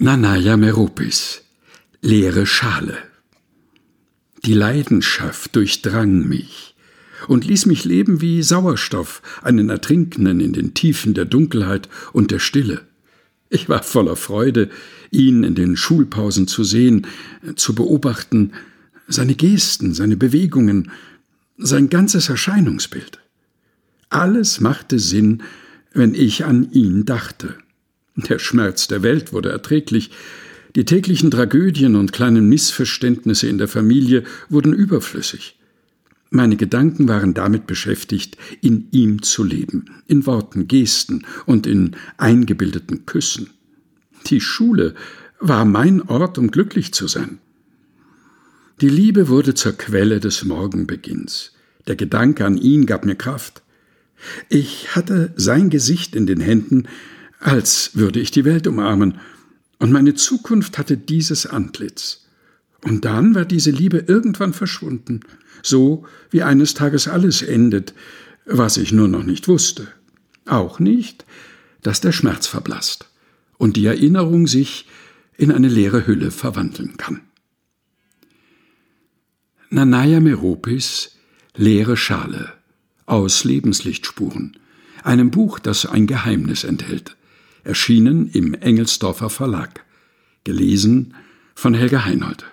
Nanaya Meropis Leere Schale Die Leidenschaft durchdrang mich und ließ mich leben wie Sauerstoff, einen Ertrinkenden in den Tiefen der Dunkelheit und der Stille. Ich war voller Freude, ihn in den Schulpausen zu sehen, zu beobachten, seine Gesten, seine Bewegungen, sein ganzes Erscheinungsbild. Alles machte Sinn, wenn ich an ihn dachte. Der Schmerz der Welt wurde erträglich, die täglichen Tragödien und kleinen Missverständnisse in der Familie wurden überflüssig. Meine Gedanken waren damit beschäftigt, in ihm zu leben, in Worten, Gesten und in eingebildeten Küssen. Die Schule war mein Ort, um glücklich zu sein. Die Liebe wurde zur Quelle des Morgenbeginns. Der Gedanke an ihn gab mir Kraft. Ich hatte sein Gesicht in den Händen, als würde ich die Welt umarmen, und meine Zukunft hatte dieses Antlitz. Und dann war diese Liebe irgendwann verschwunden, so wie eines Tages alles endet, was ich nur noch nicht wusste. Auch nicht, dass der Schmerz verblasst und die Erinnerung sich in eine leere Hülle verwandeln kann. Nanaya Meropis Leere Schale aus Lebenslichtspuren, einem Buch, das ein Geheimnis enthält erschienen im Engelsdorfer Verlag, gelesen von Helga Heinold.